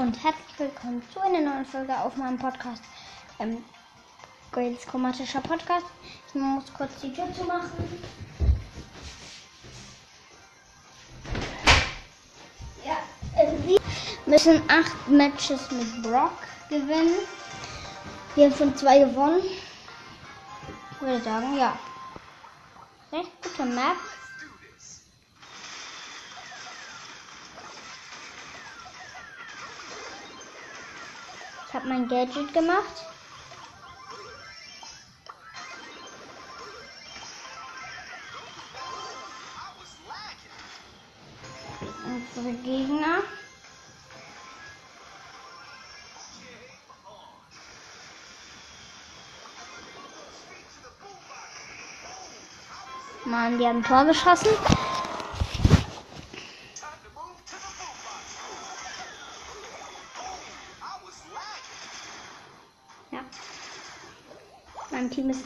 und herzlich willkommen zu einer neuen Folge auf meinem Podcast. Ähm, Grades chromatischer Podcast. Ich muss kurz die Tür zu machen. Ja, äh, wir müssen acht Matches mit Brock gewinnen. Wir haben schon zwei gewonnen. Ich würde sagen, ja. Recht gute Map. Ich habe mein Gadget gemacht. Unsere Gegner. Mann, die haben Tor geschossen.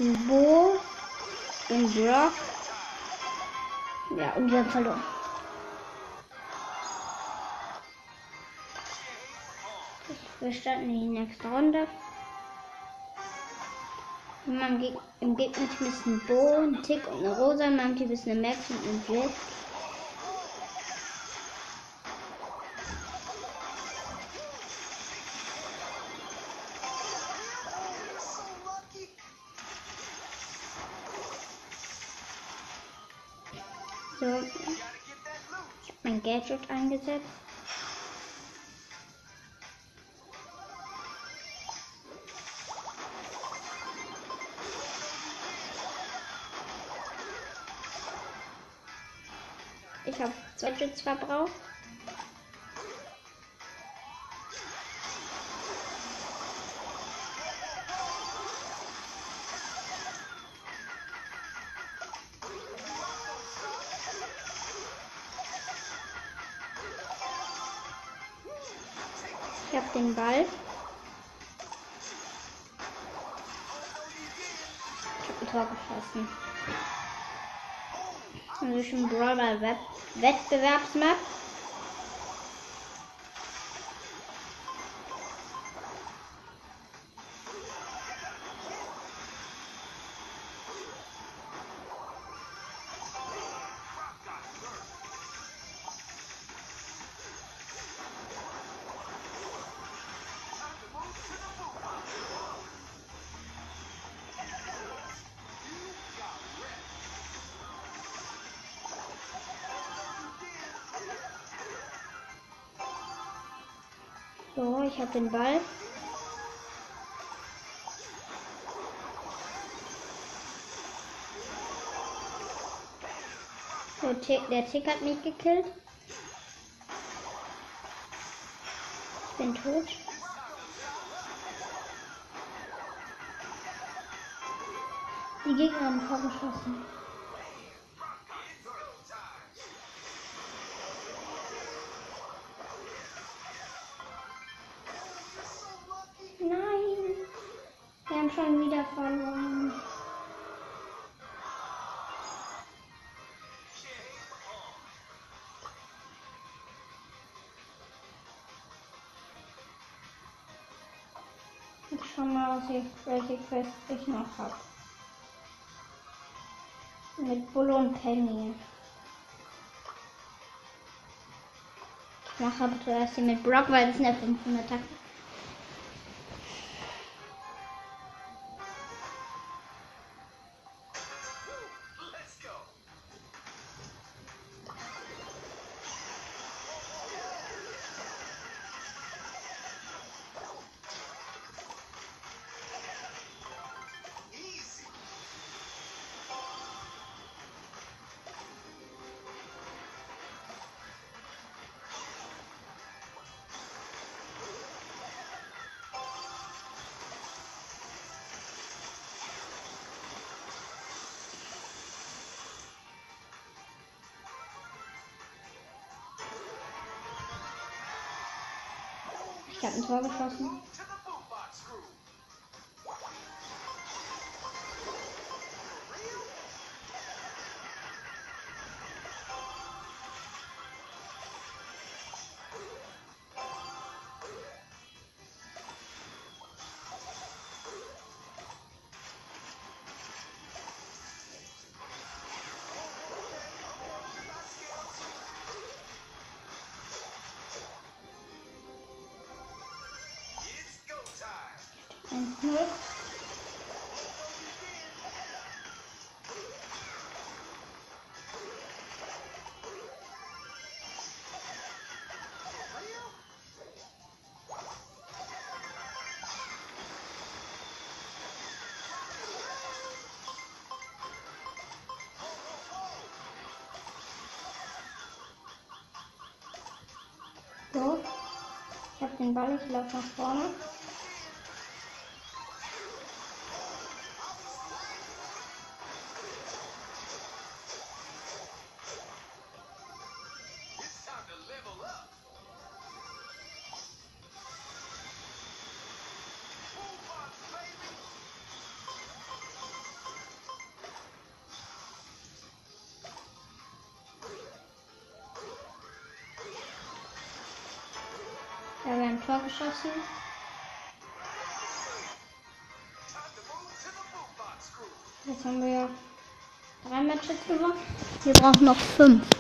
Ist Bo, ein Brock. Ja, und wir haben verloren. Wir starten die nächste Runde. Im Gegnerteam ist ein Bo, ein Tick und eine Rosa. In meinem Team eine Max und ein Jet. Gadget eingesetzt. Ich habe zwei Gadgets verbraucht. Ball. Ich habe ein Tor geschossen. Also schon Brawler Web Wettbewerbsmap. Ich habe den Ball. So, der Tick hat mich gekillt. Ich bin tot. Die Gegner haben vorgeschossen. Haben schon wieder verloren. Ich schau mal, was ich, welche Quest ich noch habe. Mit Bulle und Penny. Ich mache aber zuerst die mit Brock, weil das eine 500 Ich habe ein Tor geschossen. Den Ball, ich laufe nach vorne. Tor geschossen. Jetzt haben wir drei Matches gewonnen. Wir brauchen noch fünf.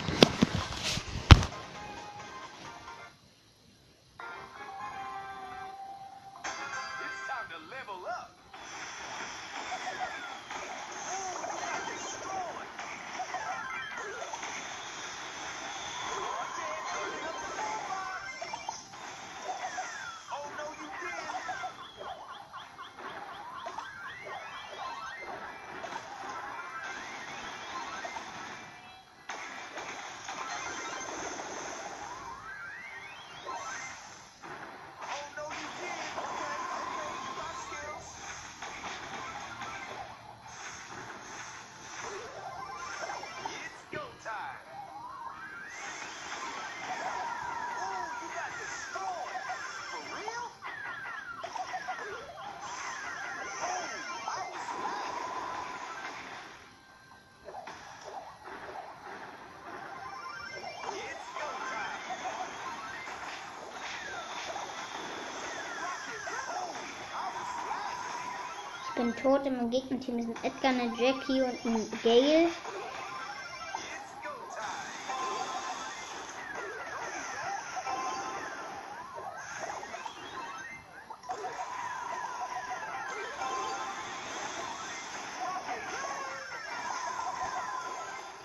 Bin tot. Meinem Gegnerteam sind Edgar, eine Jackie und ein Gale.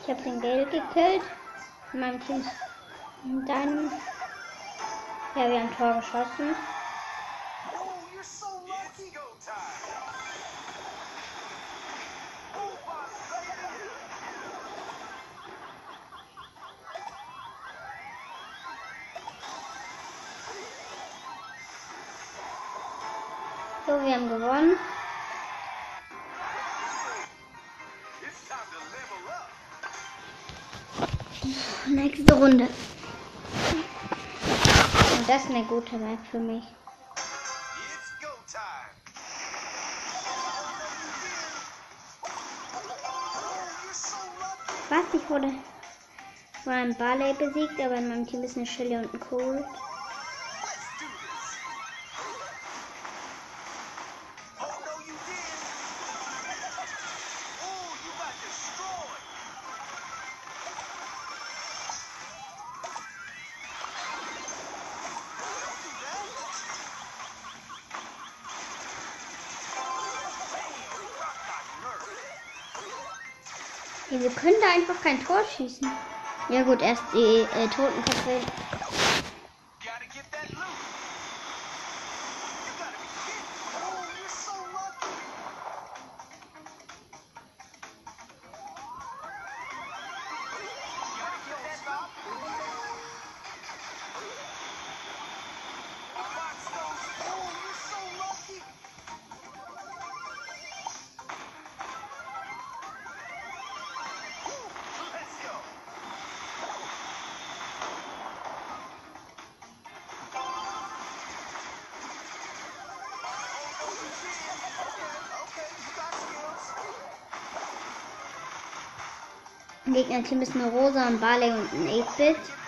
Ich habe den Gale gekillt. In meinem Team ist in deinem. Ja, wir haben ein Tor geschossen. So, wir haben gewonnen. Nächste Runde. Und das ist eine gute Map für mich. Was? Ich wurde von einem Barley besiegt, aber in meinem Team ist eine Shelly und ein Cold. Wieso können da einfach kein Tor schießen? Ja gut, erst die äh, Totenköpfe. Gegnerteam ist eine Rosa, ein Barley und ein 8-Bit.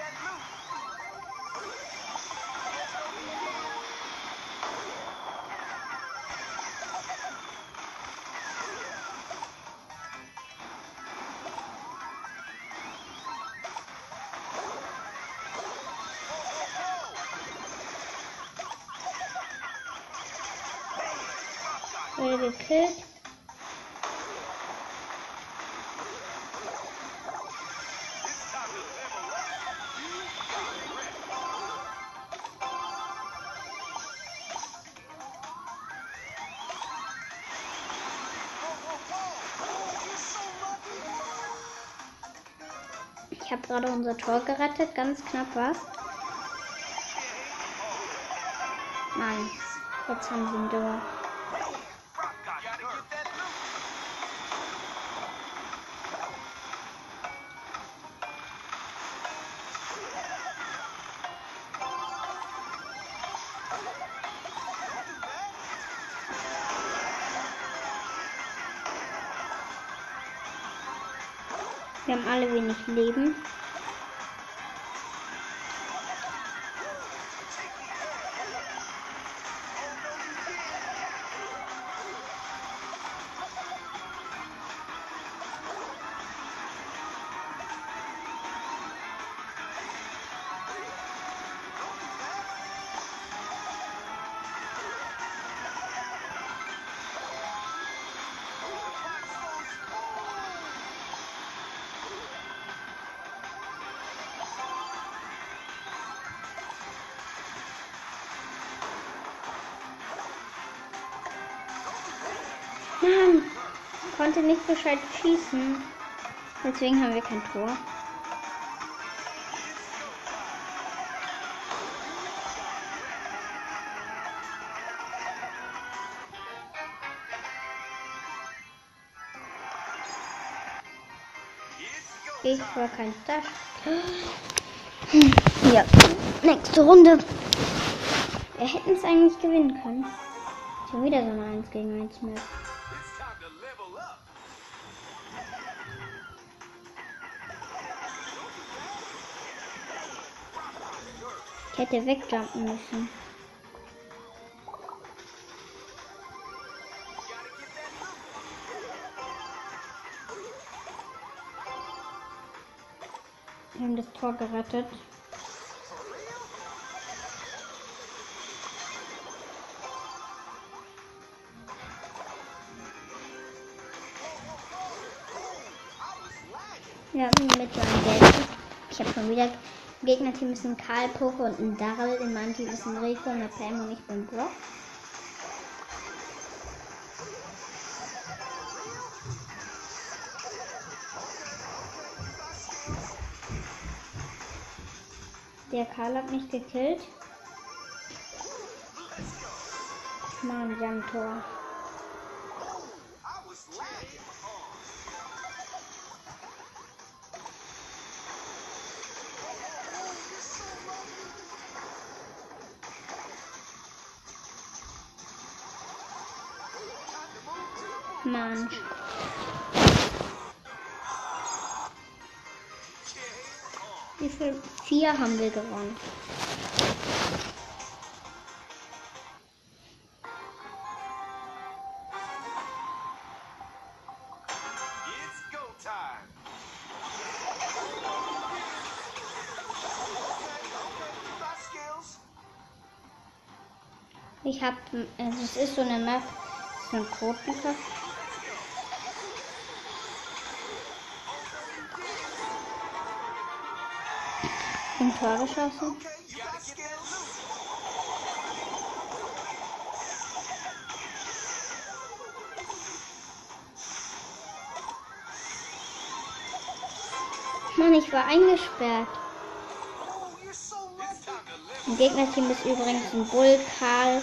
Ich habe gerade unser Tor gerettet. Ganz knapp was. Mann, jetzt haben sie ein Tor. Alle wenig Leben. Mann, konnte nicht gescheit schießen. Deswegen haben wir kein Tor. Ich war kein Start. Ja, nächste Runde. Wir hätten es eigentlich gewinnen können. Schon wieder so eine 1 gegen 1 Map. Hätte wegjumpen müssen. Wir haben das Tor gerettet. Haben mit so einem Geld. Ich habe schon wieder. Gegnerteam ist ein Karl Poke und ein Darrell. In meinem Team ist ein Rico, eine Pam und ich bin Brock. Der Karl hat mich gekillt. Mann, wir haben Tor. Mann. Wie viel? Vier haben wir gewonnen. Ich habe, also es ist so eine Map, so ein Quotenkampf. Ein Tor geschossen. Mann, ich war eingesperrt. Im Gegnerteam ist übrigens ein Bull, Karl.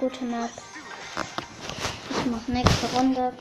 Gute Map. Ich mach nächste Runde.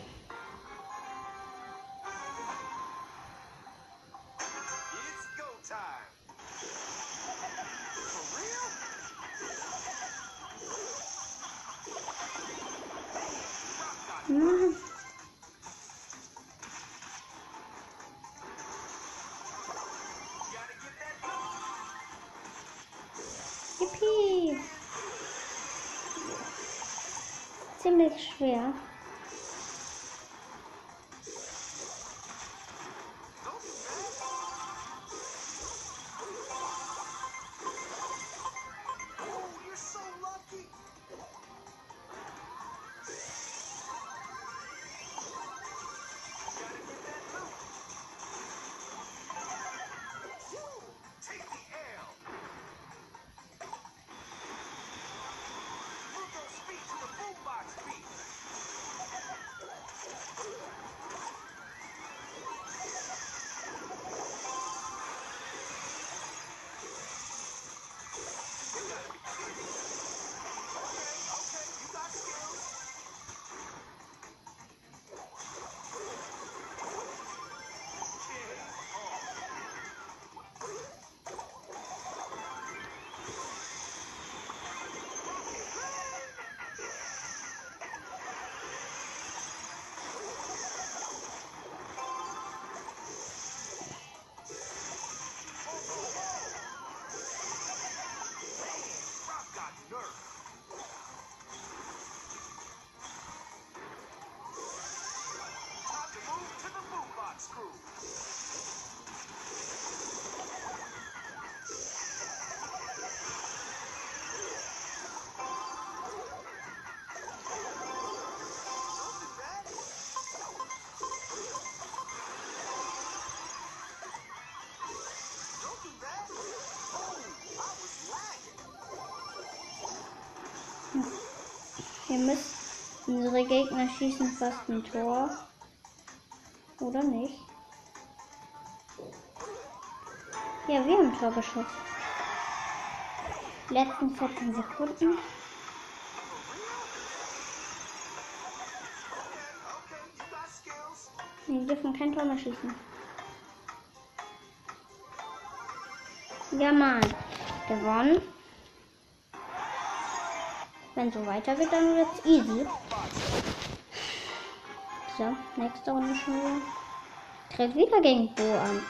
Wir müssen. Unsere Gegner schießen fast ein Tor. Oder nicht? Ja, wir haben ein Tor geschossen. Letzten 14 Sekunden. Wir dürfen kein Tor mehr schießen. Ja, Mann. Gewonnen. Wenn so weiter wird, dann wird's easy. So, nächste Runde schon wieder. Tritt wieder gegen Bo an.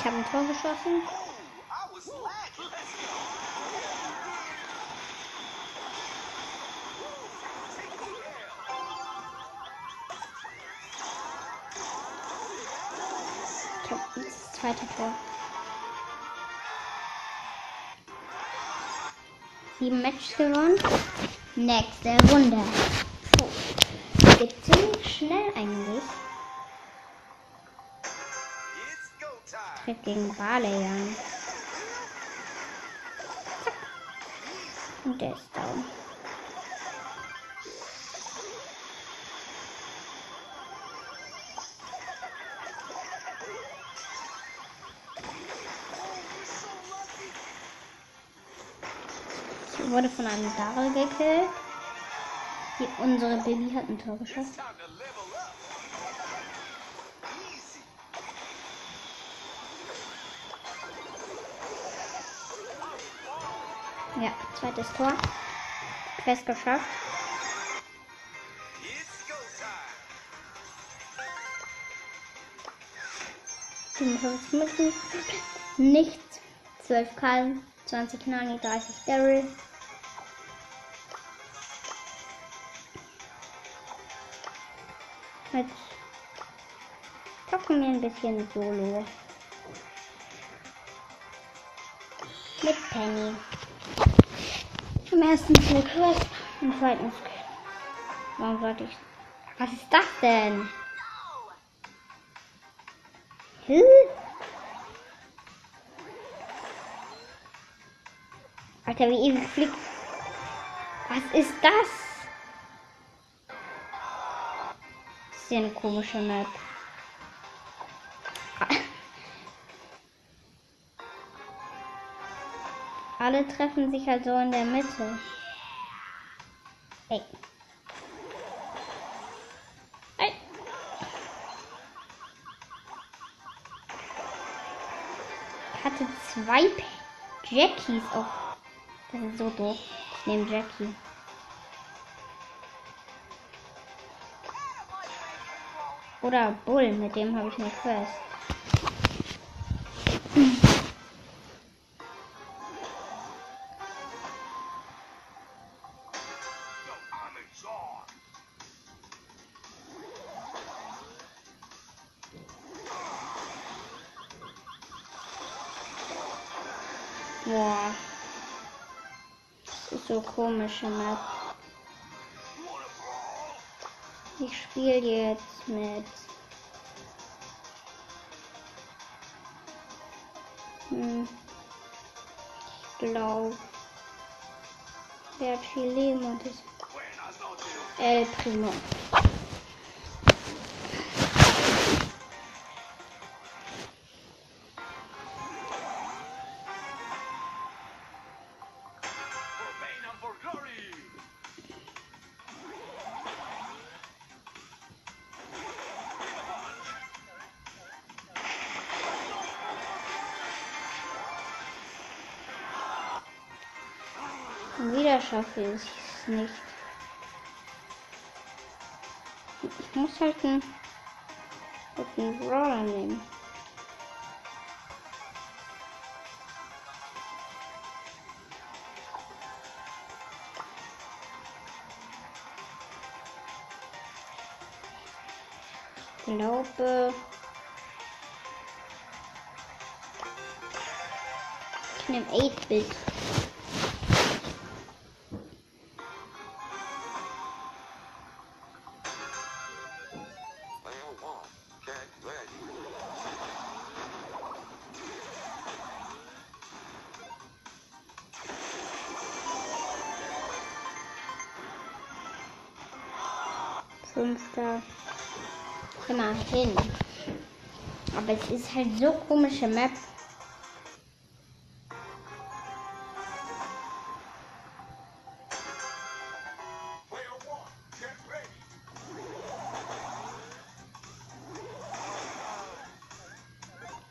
Ich habe ein Tor geschossen. Ich habe das zweite Tor. Sieben Matches gewonnen. Nächste Runde. Geht ziemlich schnell eigentlich. Gegen Barley an. Und der ist down. Sie wurde von einem Daryl gekillt. Die, unsere Baby hat ein Tor geschossen. Zweites Tor. Quest geschafft. It's go time. 57 Münzen. Nichts. 12 Kallen. 20 Nani, 30 Daryl. Jetzt zocken wir ein bisschen Solo. Mit Penny. Im ersten Skill Quest, im zweiten Skill. Warum sollte ich. Was ist das denn? Hä? Alter, wie ewig fliegt. Was ist das? Das ist ja eine komische Map. Alle treffen sich halt so in der Mitte. Ey. Ey. Ich hatte zwei Jackies auf. Das ist so doof. Ich nehme Jackie. Oder Bull, mit dem habe ich eine Quest. Komische Map. Ich spiele jetzt mit. Hm. Ich glaube. Der hat viel Leben und ist. El Primo. Schaffe ich es nicht. Ich muss halt einen Roller nehmen. Ich glaube. Ich nehme 8-Bit. Fünfter. Immerhin. Aber es ist halt so komische Map.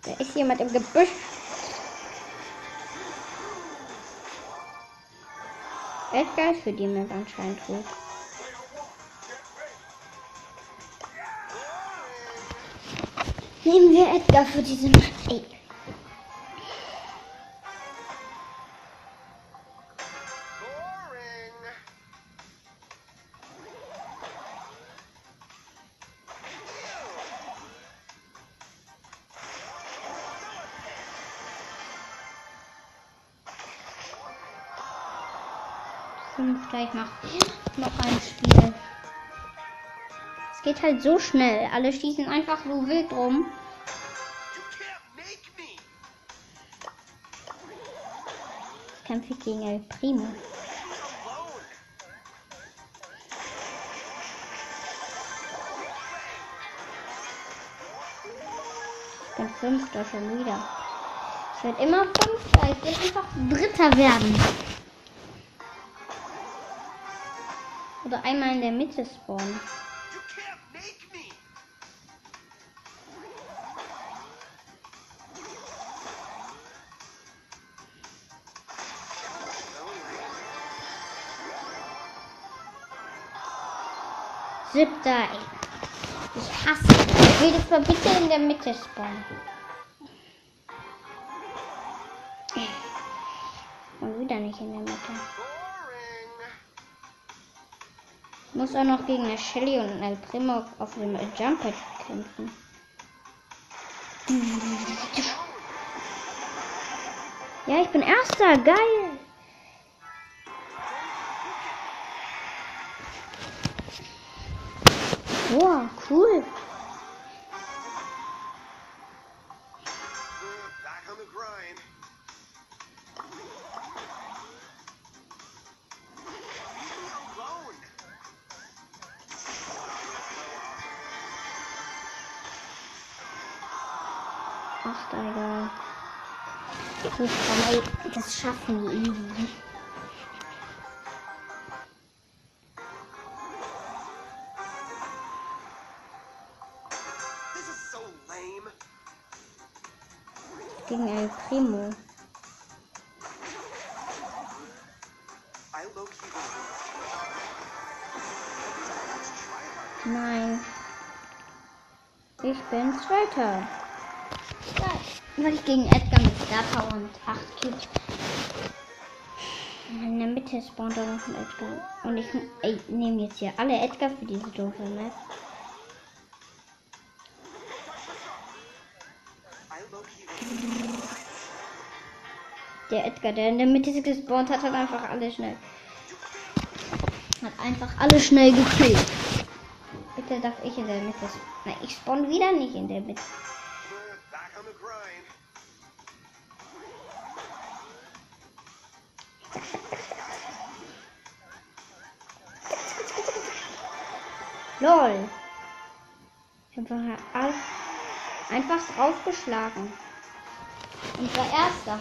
Da ist jemand im Gebüsch. Edgar ist für die Map anscheinend gut. Nehmen wir Edgar für diese Map. Ey. Boring. Fünfter, ich mach noch ein Spiel. Es geht halt so schnell. Alle schießen einfach so wild rum. Ich kämpfe gegen El Primo. Ich bin Fünfter schon wieder. Ich werde immer Fünfter. Ich will einfach Dritter werden. Oder einmal in der Mitte spawnen. Siebter. Ich hasse. Ich will das mal bitte in der Mitte spawnen. Und wieder nicht in der Mitte. Muss auch noch gegen eine Shelly und El Primo auf dem Jumper kämpfen. Ja, ich bin Erster. Geil. Boah, cool. Ach, egal. Komm, ey, das schaffen wir irgendwie. Zweiter. Geil. Weil ich gegen Edgar mit Star Power und 8 Cubes. In der Mitte spawnt da noch ein Edgar. Und ich ey, nehme jetzt hier alle Edgar für diese doofe Map. Der Edgar, der in der Mitte gespawnt hat, hat einfach alle schnell. Hat einfach alle schnell gekillt. Bitte darf ich in der Mitte. Nein, ich spawn wieder nicht in der Mitte. LOL. Ich hab einfach, all- einfach draufgeschlagen. Und war erster.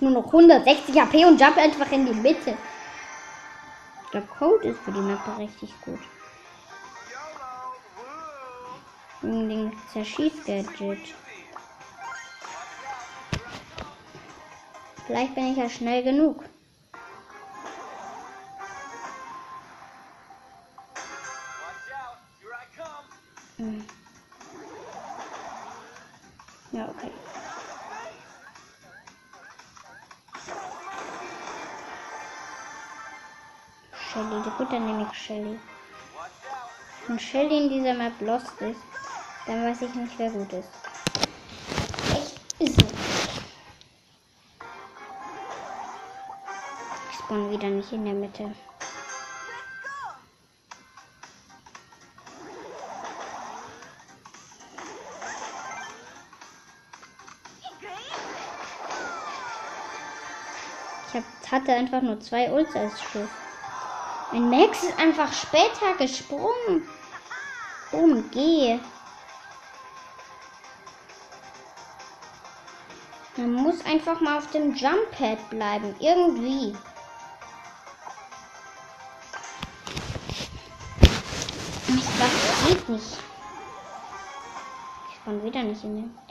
Nur noch 160 HP und jump einfach in die Mitte. Glaube, Code ist für die Mappe richtig gut. Wegen dem Zerschieß-Gadget. Vielleicht bin ich ja schnell genug. Shelly in dieser Map lost ist, dann weiß ich nicht, wer gut ist. Echt ist. Ich spawn wieder nicht in der Mitte. Ich hab, hatte einfach nur zwei Ults als Schuss. Mein Max ist einfach später gesprungen. Geh. Man muss einfach mal auf dem Jump Pad bleiben. Irgendwie. Ich dachte, das geht nicht. Ich kann wieder nicht in den.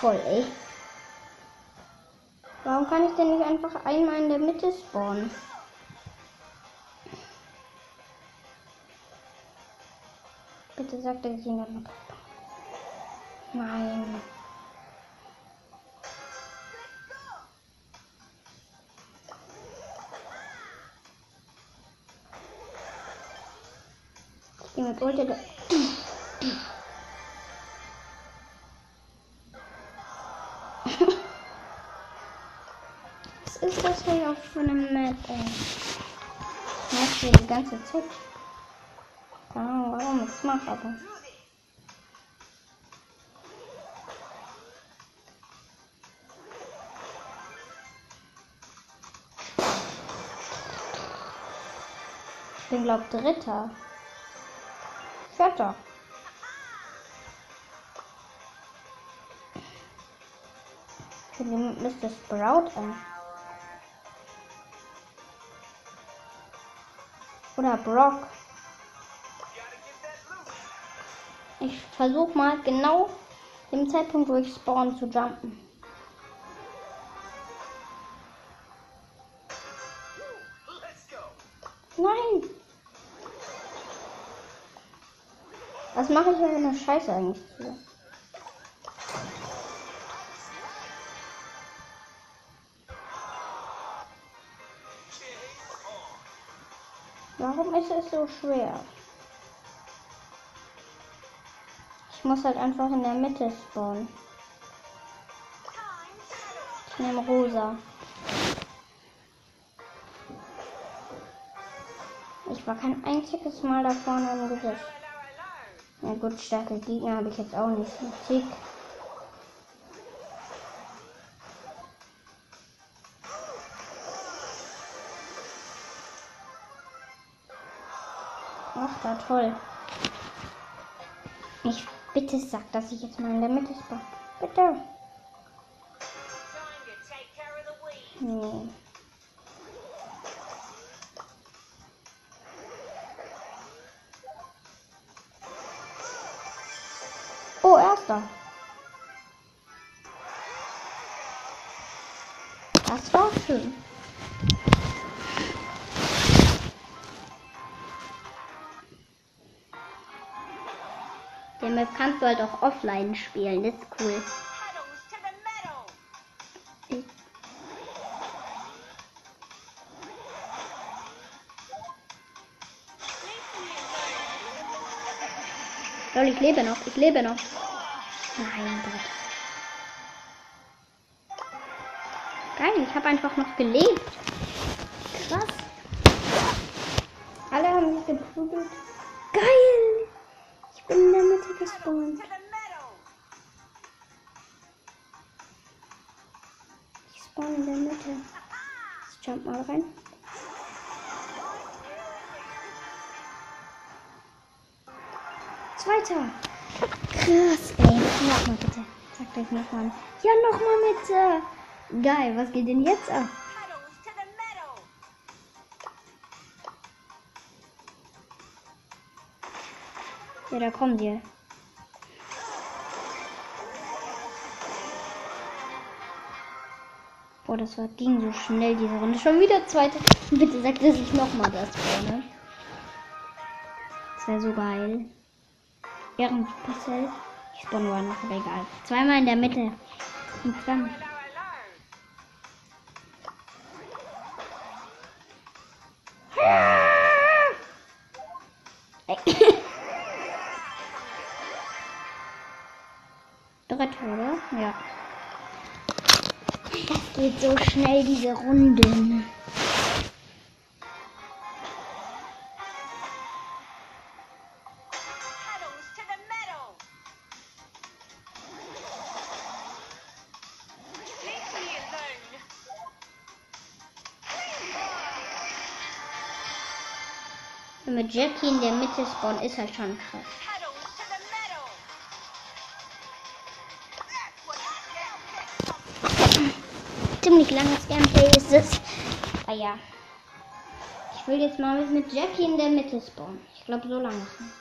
Toll, ey. Warum kann ich denn nicht einfach einmal in der Mitte spawnen? Bitte sag, dass ich ihn dann noch. Nein. Ich gehe mit Ulti. Für eine Map, ey? Ich mach hier die ganze Zeit. Keine Ahnung, warum ich es mache, aber. Ich bin, glaub, Dritter. Vierter. Ich finde Mr. Sprout an. Oder Brock. Ich versuche mal genau im Zeitpunkt, wo ich spawn, zu jumpen. Nein! Was mache ich hier für eine Scheiße eigentlich zu? Warum ist es so schwer? Ich muss halt einfach in der Mitte spawnen. Ich nehme rosa. Ich war kein einziges Mal da vorne im Gesicht. Ja gut, starke Gegner habe ich jetzt auch nicht. Tick. Toll. Ich bitte sag, dass ich jetzt mal in der Mitte spawn. Bitte. Nee. Der Map kannst du halt auch offline spielen, das ist cool. Ich Lol, ich lebe noch, ich lebe noch. Nein, Gott. habe einfach noch gelebt. Krass. Alle haben mich geprügelt. Sagt euch nochmal. Ja, nochmal Mitte. Geil, was geht denn jetzt ab? Ja, da kommen die. Boah, das war, ging so schnell, diese Runde. Schon wieder zweite. Bitte sagt, dass ich nochmal das vorne. Das wäre so geil. Ehrenpassel. Ich spawn war noch, aber egal. Zweimal in der Mitte. Und dann. Dritte, oder? Ja. Das geht so schnell, diese Runden. Mit Jackie in der Mitte spawnen, ist halt schon krass. Ziemlich langes Gameplay ist es. Ah ja. Ich will jetzt mal mit Jackie in der Mitte spawnen. Ich glaube, so lange. ist es.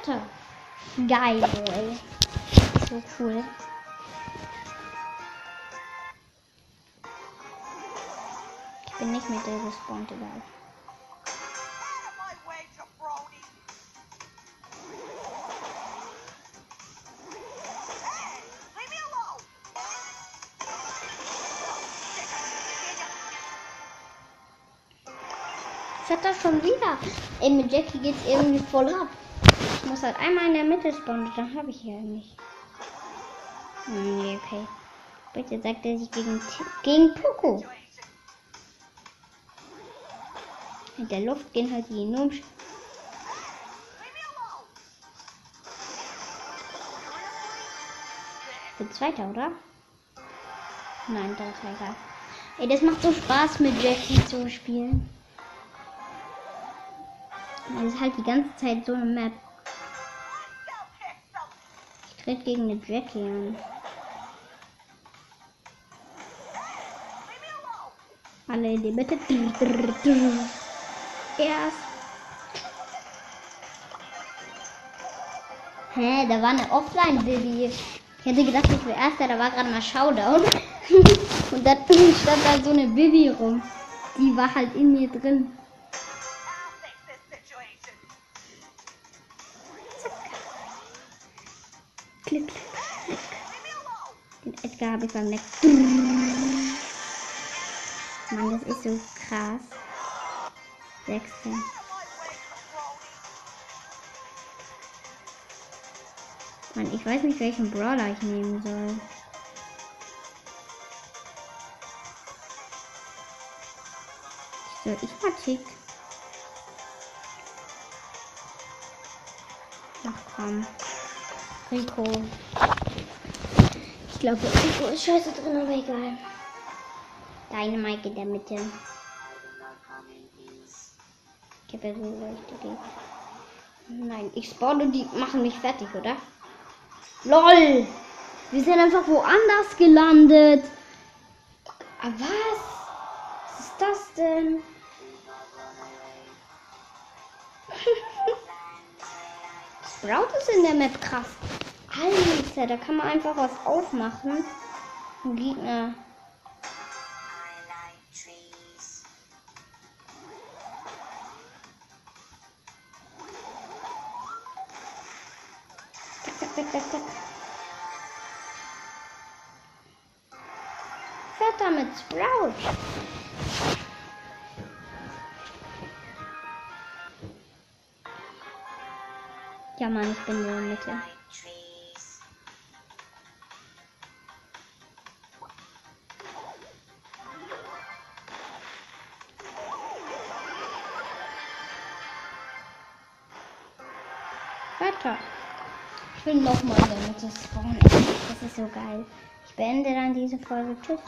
Vetter. Geil, ey. So cool. Ich bin nicht mit der gespawnt, egal. Me alone! Vetter schon wieder. Ey, mit Jackie geht's irgendwie voll ab. Muss halt einmal in der Mitte spawnen, dann habe ich hier nicht. Nee, okay. Bitte sagt er sich gegen, gegen Poco. In der Luft gehen halt die! Ich bin Zweiter, oder? Nein, das ist egal. Ey, das macht so Spaß mit Jackie zu spielen. Es ist halt die ganze Zeit so eine Map. Trete gegen eine Jackie an. Alle in die Mitte. Erst. Hä, da war eine Offline-Bibi. Ich hätte gedacht, ich wäre Erster, da war gerade mal Showdown. Und dann stand da so eine Bibi rum. Die war halt in mir drin. Edgar habe ich beim Neck. Mann, das ist so krass. Sechster. Mann, ich weiß nicht, welchen Brawler ich nehmen soll. Soll ich mal Tick? Ach komm. Rico. Ich glaube, Rico ist scheiße drin, aber egal. Dynamite in der Mitte. Ich habe ja so Gegner. Nein, ich spawne und die machen mich fertig, oder? LOL! Wir sind einfach woanders gelandet. Aber was? Was ist das denn? Sprout ist in der Map krass. Alter, da kann man einfach was aufmachen. Ein Gegner. Zack, zack, zack. Wetter mit Sprout. Ja, Mann, ich bin in der Mitte. So geil. Ich beende dann diese Folge. Tschüss.